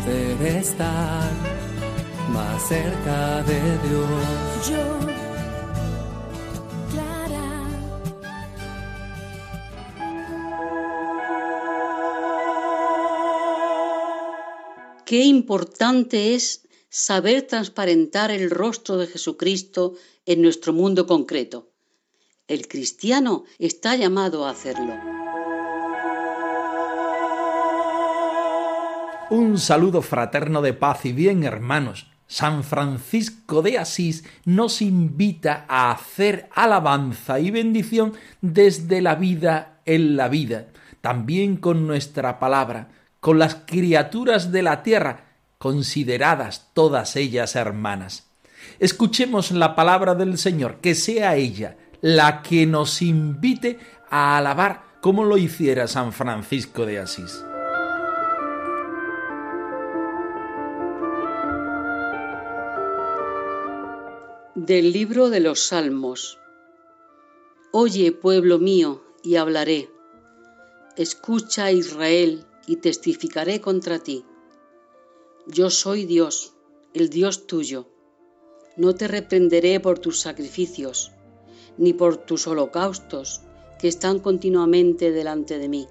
Poder estar más cerca de Dios. Yo, Clara. Qué importante es saber transparentar el rostro de Jesucristo en nuestro mundo concreto. El cristiano está llamado a hacerlo. Un saludo fraterno de paz y bien, hermanos. San Francisco de Asís nos invita a hacer alabanza y bendición desde la vida en la vida, también con nuestra palabra, con las criaturas de la tierra, consideradas todas ellas hermanas. Escuchemos la palabra del Señor, que sea ella la que nos invite a alabar como lo hiciera San Francisco de Asís. Del libro de los Salmos. Oye, pueblo mío, y hablaré. Escucha, Israel, y testificaré contra ti. Yo soy Dios, el Dios tuyo. No te reprenderé por tus sacrificios, ni por tus holocaustos, que están continuamente delante de mí.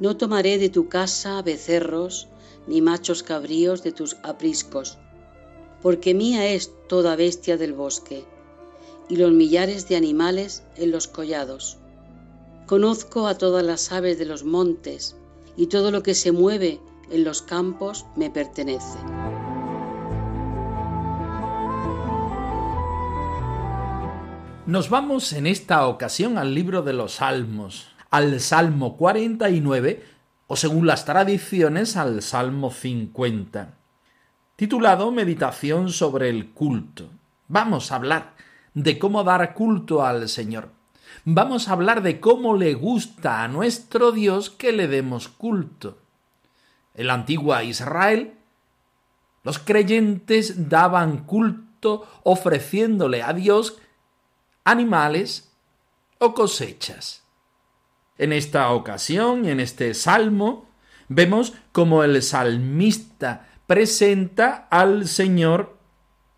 No tomaré de tu casa becerros, ni machos cabríos de tus apriscos, porque mía es toda bestia del bosque, y los millares de animales en los collados. Conozco a todas las aves de los montes, y todo lo que se mueve en los campos me pertenece. Nos vamos en esta ocasión al libro de los Salmos, al Salmo 49 o según las tradiciones al Salmo 50, titulado Meditación sobre el culto. Vamos a hablar de cómo dar culto al Señor. Vamos a hablar de cómo le gusta a nuestro Dios que le demos culto. En la antigua Israel, los creyentes daban culto ofreciéndole a Dios animales o cosechas. En esta ocasión, en este salmo, vemos como el salmista presenta al Señor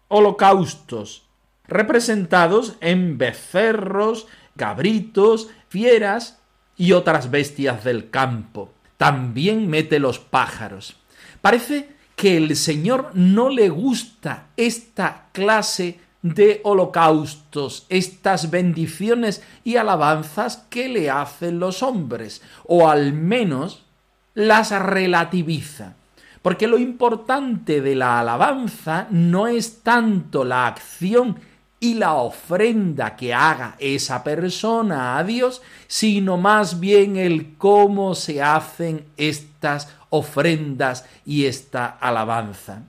holocaustos, representados en becerros, cabritos, fieras y otras bestias del campo. También mete los pájaros. Parece que el Señor no le gusta esta clase de holocaustos, estas bendiciones y alabanzas que le hacen los hombres, o al menos las relativiza. Porque lo importante de la alabanza no es tanto la acción y la ofrenda que haga esa persona a Dios, sino más bien el cómo se hacen estas ofrendas y esta alabanza.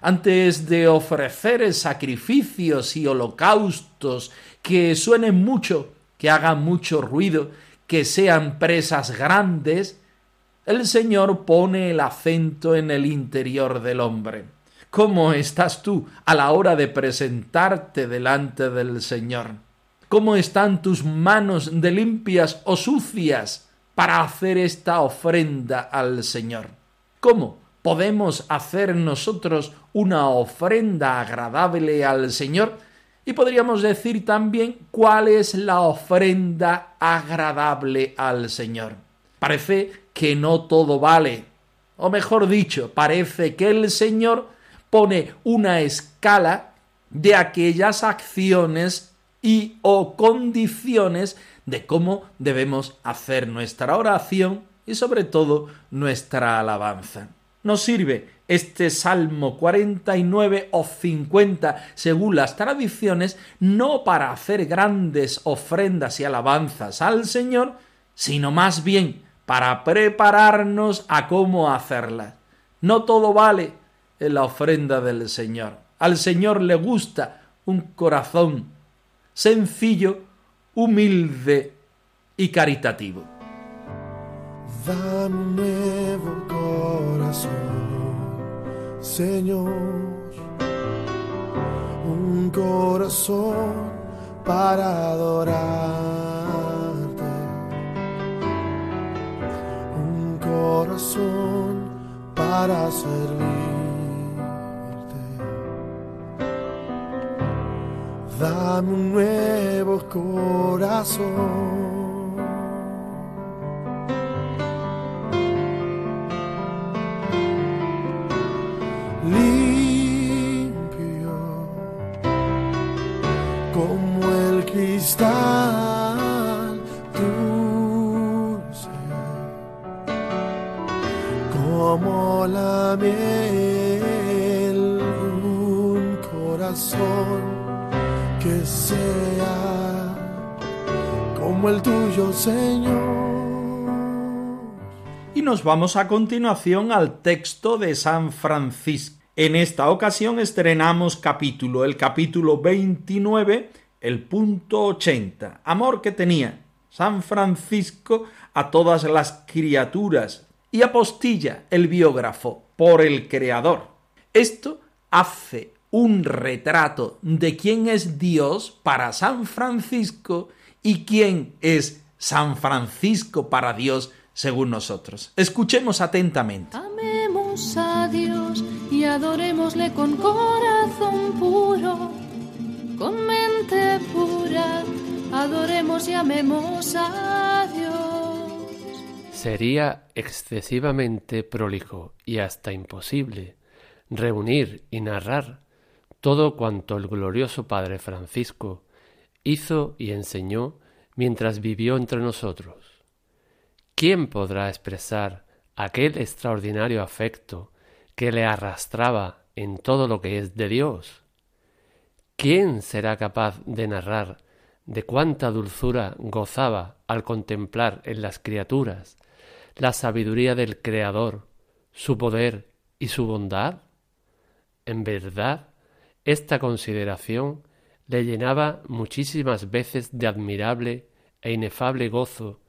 Antes de ofrecer sacrificios y holocaustos que suenen mucho, que hagan mucho ruido, que sean presas grandes, el Señor pone el acento en el interior del hombre. ¿Cómo estás tú a la hora de presentarte delante del Señor? ¿Cómo están tus manos de limpias o sucias para hacer esta ofrenda al Señor? ¿Cómo? podemos hacer nosotros una ofrenda agradable al Señor y podríamos decir también cuál es la ofrenda agradable al Señor. Parece que no todo vale, o mejor dicho, parece que el Señor pone una escala de aquellas acciones y o condiciones de cómo debemos hacer nuestra oración y sobre todo nuestra alabanza. Nos sirve este Salmo 49 o 50 según las tradiciones, no para hacer grandes ofrendas y alabanzas al Señor, sino más bien para prepararnos a cómo hacerlas. No todo vale en la ofrenda del Señor. Al Señor le gusta un corazón sencillo, humilde y caritativo. Dame un nuevo corazón, Señor, un corazón para adorarte, corazón para servirte. Dame un nuevo corazón el tuyo, Señor. Y nos vamos a continuación al texto de San Francisco. En esta ocasión estrenamos capítulo, el capítulo 29, el punto 80. Amor que tenía San Francisco a todas las criaturas y apostilla el biógrafo por el Creador. Esto hace un retrato de quién es Dios para San Francisco y quién es San Francisco para Dios según nosotros. Escuchemos atentamente. Amemos a Dios y adorémosle con corazón puro, con mente pura, adoremos y amemos a Dios. Sería excesivamente prolijo y hasta imposible reunir y narrar todo cuanto el glorioso Padre Francisco hizo y enseñó mientras vivió entre nosotros. ¿Quién podrá expresar aquel extraordinario afecto que le arrastraba en todo lo que es de Dios? ¿Quién será capaz de narrar de cuánta dulzura gozaba al contemplar en las criaturas la sabiduría del Creador, su poder y su bondad? En verdad, esta consideración le llenaba muchísimas veces de admirable e inefable gozo,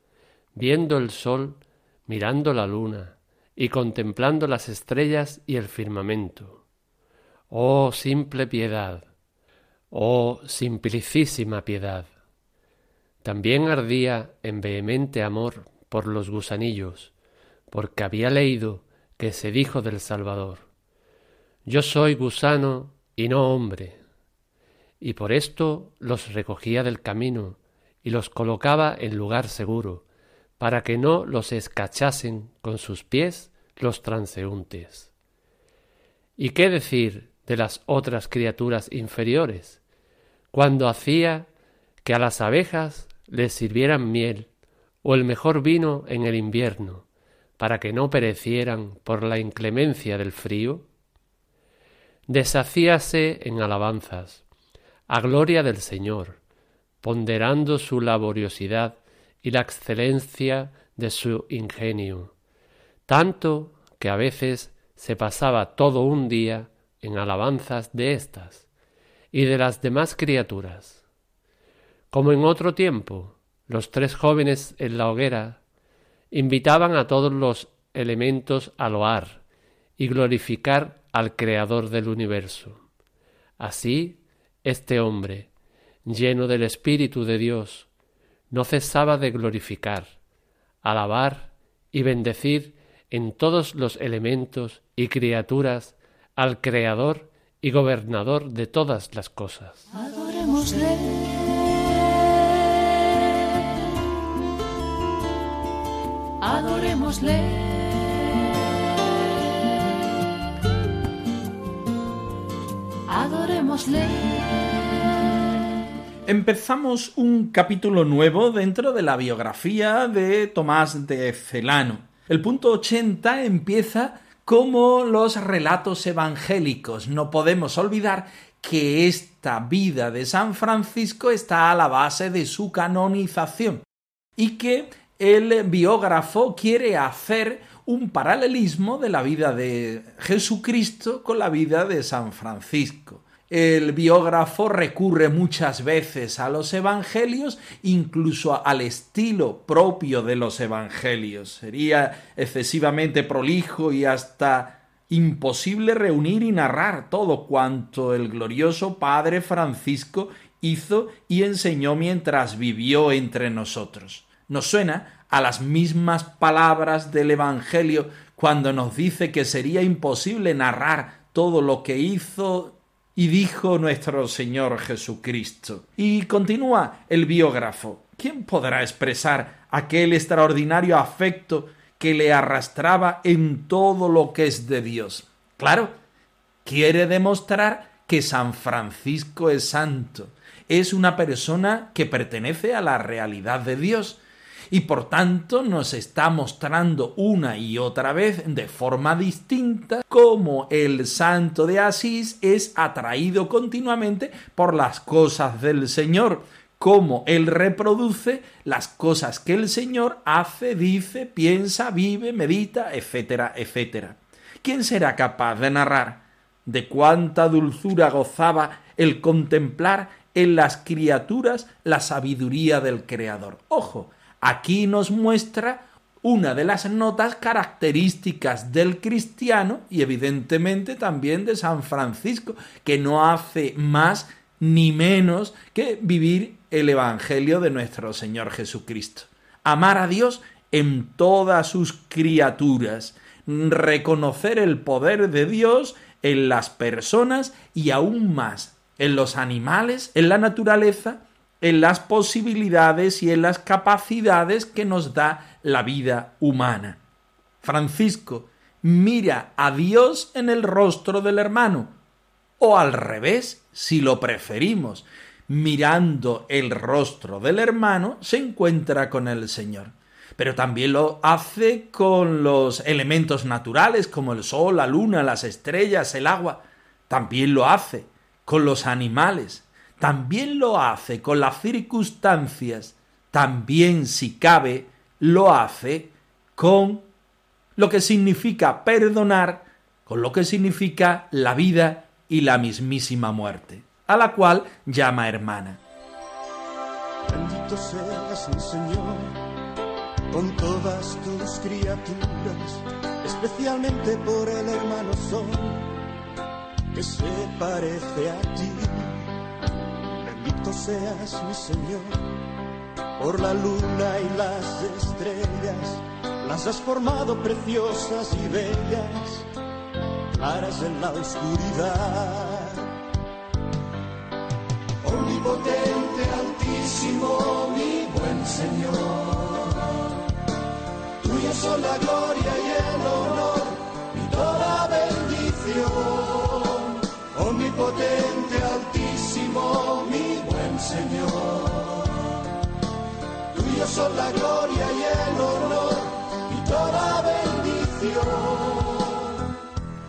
viendo el sol, mirando la luna y contemplando las estrellas y el firmamento. Oh simple piedad, oh simplicísima piedad. También ardía en vehemente amor por los gusanillos, porque había leído que se dijo del Salvador, Yo soy gusano y no hombre, y por esto los recogía del camino y los colocaba en lugar seguro, para que no los escachasen con sus pies los transeúntes. ¿Y qué decir de las otras criaturas inferiores, cuando hacía que a las abejas les sirvieran miel o el mejor vino en el invierno, para que no perecieran por la inclemencia del frío? Deshacíase en alabanzas, a gloria del Señor, ponderando su laboriosidad y la excelencia de su ingenio, tanto que a veces se pasaba todo un día en alabanzas de éstas y de las demás criaturas. Como en otro tiempo, los tres jóvenes en la hoguera invitaban a todos los elementos a loar y glorificar al Creador del universo. Así este hombre, lleno del Espíritu de Dios, no cesaba de glorificar, alabar y bendecir en todos los elementos y criaturas al Creador y Gobernador de todas las cosas. Adorémosle. Adorémosle. Adorémosle. Empezamos un capítulo nuevo dentro de la biografía de Tomás de Celano. El punto 80 empieza como los relatos evangélicos. No podemos olvidar que esta vida de San Francisco está a la base de su canonización y que el biógrafo quiere hacer un paralelismo de la vida de Jesucristo con la vida de San Francisco. El biógrafo recurre muchas veces a los evangelios, incluso al estilo propio de los evangelios. Sería excesivamente prolijo y hasta imposible reunir y narrar todo cuanto el glorioso Padre Francisco hizo y enseñó mientras vivió entre nosotros. Nos suena a las mismas palabras del Evangelio cuando nos dice que sería imposible narrar todo lo que hizo y dijo nuestro Señor Jesucristo. Y continúa el biógrafo. ¿Quién podrá expresar aquel extraordinario afecto que le arrastraba en todo lo que es de Dios? Claro, quiere demostrar que San Francisco es santo, es una persona que pertenece a la realidad de Dios, y por tanto nos está mostrando una y otra vez de forma distinta cómo el santo de Asís es atraído continuamente por las cosas del Señor, cómo él reproduce las cosas que el Señor hace, dice, piensa, vive, medita, etcétera, etcétera. ¿Quién será capaz de narrar de cuánta dulzura gozaba el contemplar en las criaturas la sabiduría del Creador? Ojo, Aquí nos muestra una de las notas características del cristiano y evidentemente también de San Francisco, que no hace más ni menos que vivir el Evangelio de nuestro Señor Jesucristo. Amar a Dios en todas sus criaturas, reconocer el poder de Dios en las personas y aún más en los animales, en la naturaleza en las posibilidades y en las capacidades que nos da la vida humana. Francisco mira a Dios en el rostro del hermano, o al revés, si lo preferimos, mirando el rostro del hermano, se encuentra con el Señor. Pero también lo hace con los elementos naturales como el sol, la luna, las estrellas, el agua. También lo hace con los animales también lo hace con las circunstancias, también si cabe, lo hace con lo que significa perdonar, con lo que significa la vida y la mismísima muerte, a la cual llama hermana. Bendito seas mi Señor con todas tus criaturas, especialmente por el hermano Sol que se parece a ti seas mi Señor, por la luna y las estrellas, las has formado preciosas y bellas, claras en la oscuridad. Omnipotente, altísimo, mi buen Señor, tuya son la gloria y el honor y toda bendición. Omnipotente, Señor. Tuyo son la gloria y el honor y toda bendición.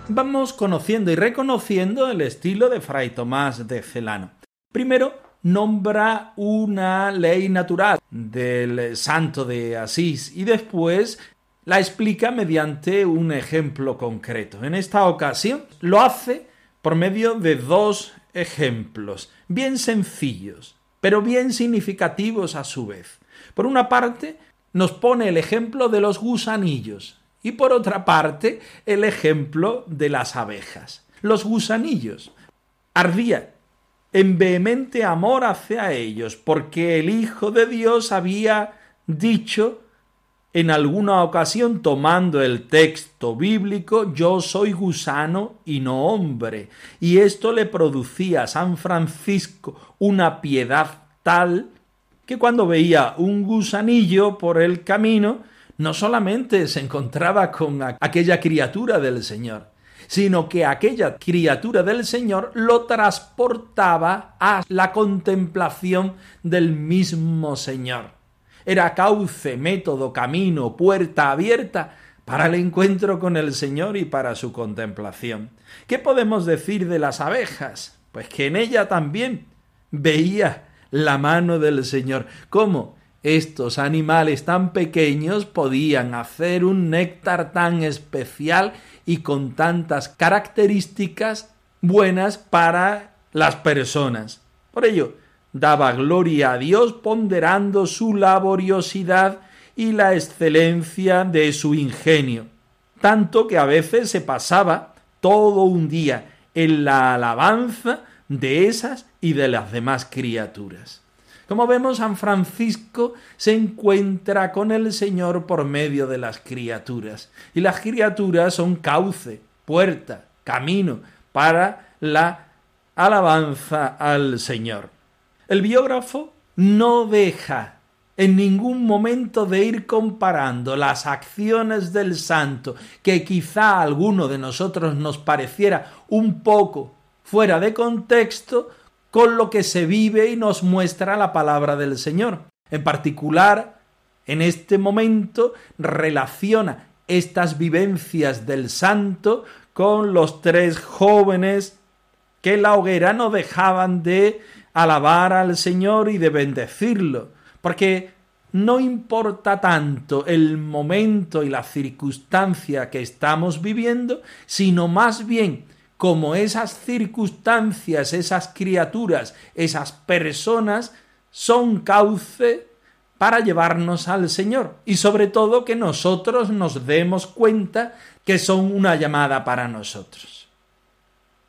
Vamos conociendo y reconociendo el estilo de Fray Tomás de Celano. Primero, nombra una ley natural del santo de Asís y después la explica mediante un ejemplo concreto. En esta ocasión lo hace por medio de dos ejemplos, bien sencillos, pero bien significativos a su vez. Por una parte, nos pone el ejemplo de los gusanillos y por otra parte, el ejemplo de las abejas. Los gusanillos ardía en vehemente amor hacia ellos, porque el Hijo de Dios había dicho en alguna ocasión tomando el texto bíblico, yo soy gusano y no hombre. Y esto le producía a San Francisco una piedad tal que cuando veía un gusanillo por el camino, no solamente se encontraba con aquella criatura del Señor, sino que aquella criatura del Señor lo transportaba a la contemplación del mismo Señor era cauce, método, camino, puerta abierta para el encuentro con el Señor y para su contemplación. ¿Qué podemos decir de las abejas? Pues que en ella también veía la mano del Señor. ¿Cómo? estos animales tan pequeños podían hacer un néctar tan especial y con tantas características buenas para las personas. Por ello, daba gloria a Dios ponderando su laboriosidad y la excelencia de su ingenio, tanto que a veces se pasaba todo un día en la alabanza de esas y de las demás criaturas. Como vemos, San Francisco se encuentra con el Señor por medio de las criaturas, y las criaturas son cauce, puerta, camino para la alabanza al Señor. El biógrafo no deja en ningún momento de ir comparando las acciones del santo, que quizá a alguno de nosotros nos pareciera un poco fuera de contexto, con lo que se vive y nos muestra la palabra del Señor. En particular, en este momento relaciona estas vivencias del santo con los tres jóvenes que la hoguera no dejaban de alabar al Señor y de bendecirlo, porque no importa tanto el momento y la circunstancia que estamos viviendo, sino más bien como esas circunstancias, esas criaturas, esas personas son cauce para llevarnos al Señor y sobre todo que nosotros nos demos cuenta que son una llamada para nosotros.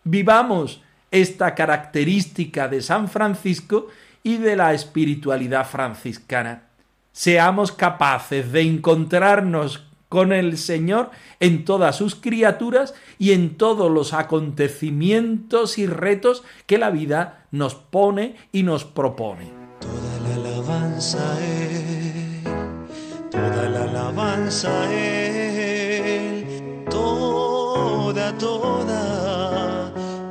Vivamos esta característica de San Francisco y de la espiritualidad franciscana. Seamos capaces de encontrarnos con el Señor en todas sus criaturas y en todos los acontecimientos y retos que la vida nos pone y nos propone. Toda la alabanza Él, toda la alabanza toda, toda,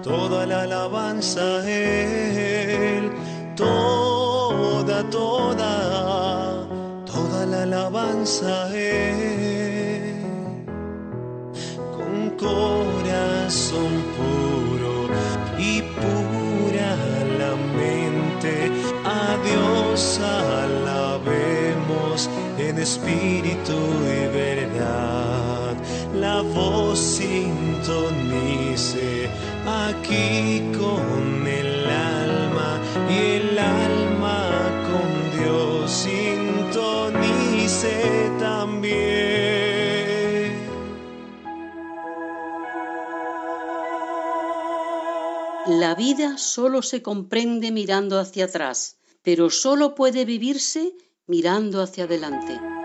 toda la alabanza Él, toda, toda, toda la alabanza Él, con corazón puro y pura la mente, a Dios alabemos en espíritu y verdad. La voz sintonice aquí con el alma y el alma con Dios sintonice también. La vida solo se comprende mirando hacia atrás, pero solo puede vivirse mirando hacia adelante.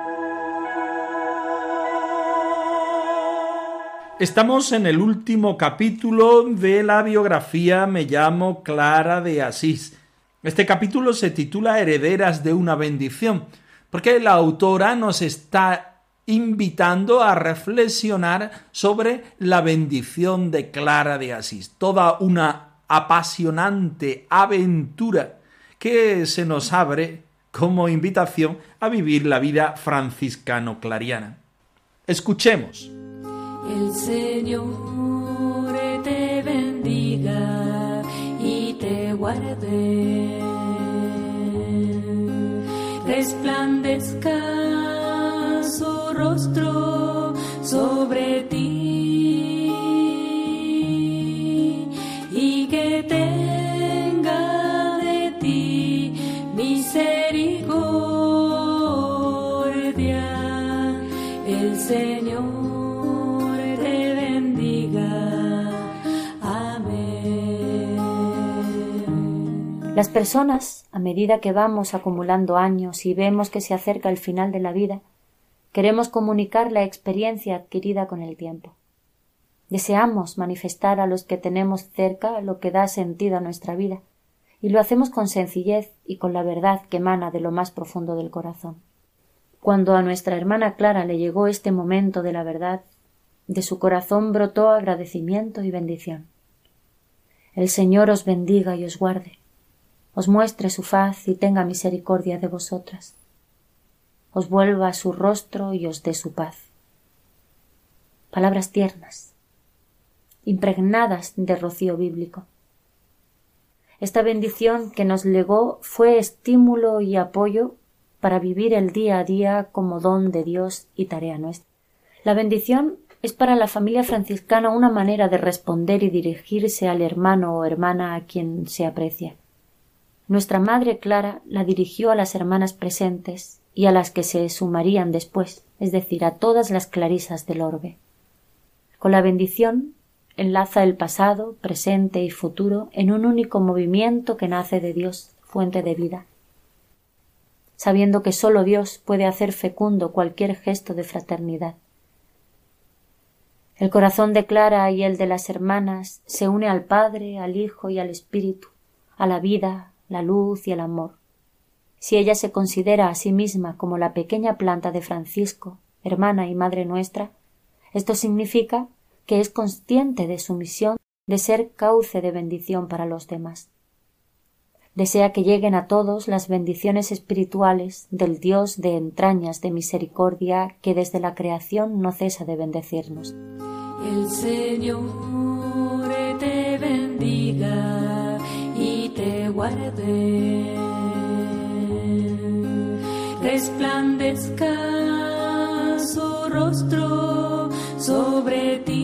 Estamos en el último capítulo de la biografía Me llamo Clara de Asís. Este capítulo se titula Herederas de una bendición, porque la autora nos está invitando a reflexionar sobre la bendición de Clara de Asís, toda una apasionante aventura que se nos abre como invitación a vivir la vida franciscano-clariana. Escuchemos. El Señor te bendiga y te guarde. Resplandezca su rostro sobre ti Las personas, a medida que vamos acumulando años y vemos que se acerca el final de la vida, queremos comunicar la experiencia adquirida con el tiempo. Deseamos manifestar a los que tenemos cerca lo que da sentido a nuestra vida, y lo hacemos con sencillez y con la verdad que emana de lo más profundo del corazón. Cuando a nuestra hermana Clara le llegó este momento de la verdad, de su corazón brotó agradecimiento y bendición. El Señor os bendiga y os guarde, os muestre su faz y tenga misericordia de vosotras, os vuelva su rostro y os dé su paz. Palabras tiernas, impregnadas de rocío bíblico. Esta bendición que nos legó fue estímulo y apoyo para vivir el día a día como don de Dios y tarea nuestra. La bendición es para la familia franciscana una manera de responder y dirigirse al hermano o hermana a quien se aprecia. Nuestra Madre Clara la dirigió a las hermanas presentes y a las que se sumarían después, es decir, a todas las clarisas del orbe. Con la bendición enlaza el pasado, presente y futuro en un único movimiento que nace de Dios, fuente de vida. Sabiendo que sólo Dios puede hacer fecundo cualquier gesto de fraternidad. El corazón de Clara y el de las hermanas se une al Padre, al Hijo y al Espíritu, a la vida, la luz y el amor. Si ella se considera a sí misma como la pequeña planta de Francisco, hermana y madre nuestra, esto significa que es consciente de su misión de ser cauce de bendición para los demás. Desea que lleguen a todos las bendiciones espirituales del Dios de entrañas de misericordia que desde la creación no cesa de bendecirnos. El Señor guarde. Resplandezca su rostro sobre ti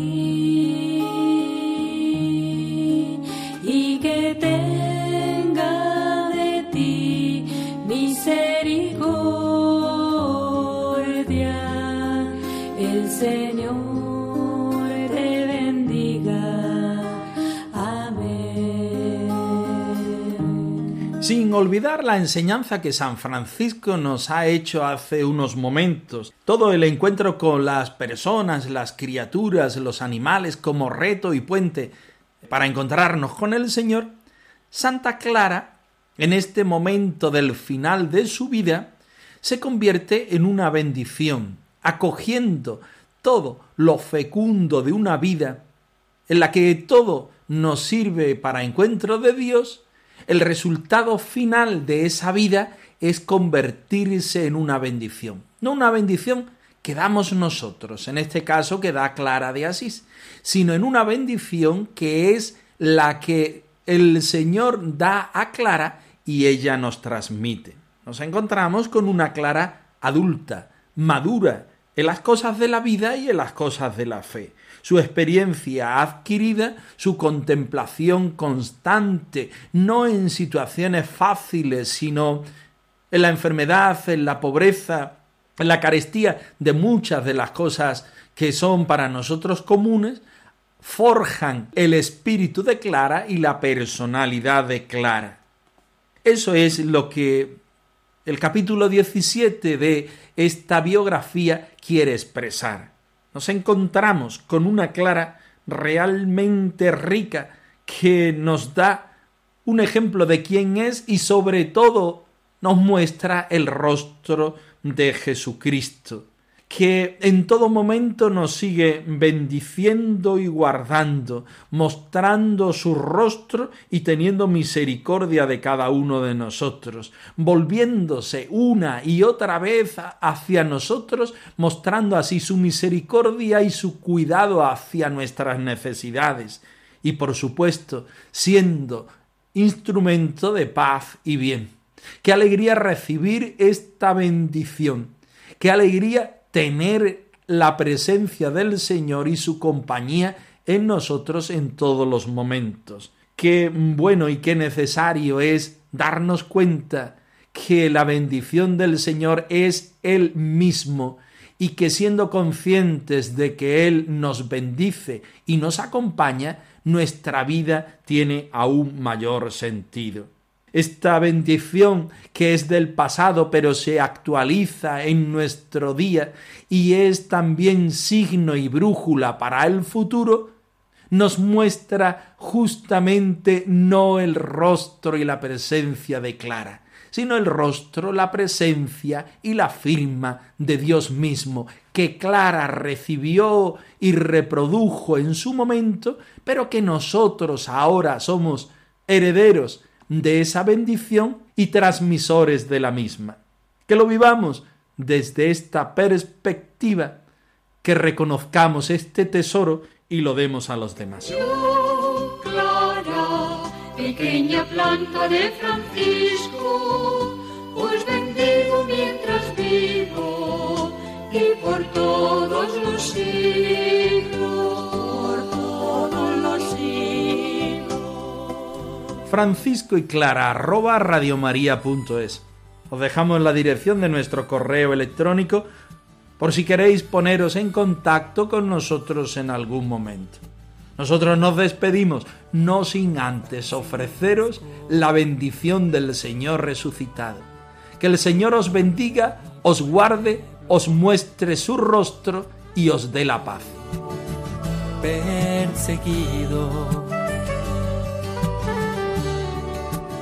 olvidar la enseñanza que San Francisco nos ha hecho hace unos momentos, todo el encuentro con las personas, las criaturas, los animales como reto y puente para encontrarnos con el Señor, Santa Clara, en este momento del final de su vida, se convierte en una bendición, acogiendo todo lo fecundo de una vida en la que todo nos sirve para encuentro de Dios, el resultado final de esa vida es convertirse en una bendición. No una bendición que damos nosotros, en este caso que da Clara de Asís, sino en una bendición que es la que el Señor da a Clara y ella nos transmite. Nos encontramos con una Clara adulta, madura, en las cosas de la vida y en las cosas de la fe. Su experiencia adquirida, su contemplación constante, no en situaciones fáciles, sino en la enfermedad, en la pobreza, en la carestía de muchas de las cosas que son para nosotros comunes, forjan el espíritu de Clara y la personalidad de Clara. Eso es lo que el capítulo 17 de esta biografía quiere expresar. Nos encontramos con una Clara realmente rica que nos da un ejemplo de quién es y sobre todo nos muestra el rostro de Jesucristo, que en todo momento nos sigue bendiciendo y guardando, mostrando su rostro y teniendo misericordia de cada uno de nosotros, volviéndose una y otra vez hacia nosotros, mostrando así su misericordia y su cuidado hacia nuestras necesidades, y por supuesto siendo instrumento de paz y bien. Qué alegría recibir esta bendición. Qué alegría tener la presencia del Señor y su compañía en nosotros en todos los momentos. Qué bueno y qué necesario es darnos cuenta que la bendición del Señor es Él mismo y que siendo conscientes de que Él nos bendice y nos acompaña, nuestra vida tiene aún mayor sentido esta bendición que es del pasado pero se actualiza en nuestro día y es también signo y brújula para el futuro, nos muestra justamente no el rostro y la presencia de Clara, sino el rostro, la presencia y la firma de Dios mismo, que Clara recibió y reprodujo en su momento, pero que nosotros ahora somos herederos de esa bendición y transmisores de la misma. Que lo vivamos desde esta perspectiva, que reconozcamos este tesoro y lo demos a los demás. Francisco y Clara arroba radiomaria.es. Os dejamos la dirección de nuestro correo electrónico por si queréis poneros en contacto con nosotros en algún momento. Nosotros nos despedimos, no sin antes ofreceros la bendición del Señor resucitado. Que el Señor os bendiga, os guarde, os muestre su rostro y os dé la paz. Perseguido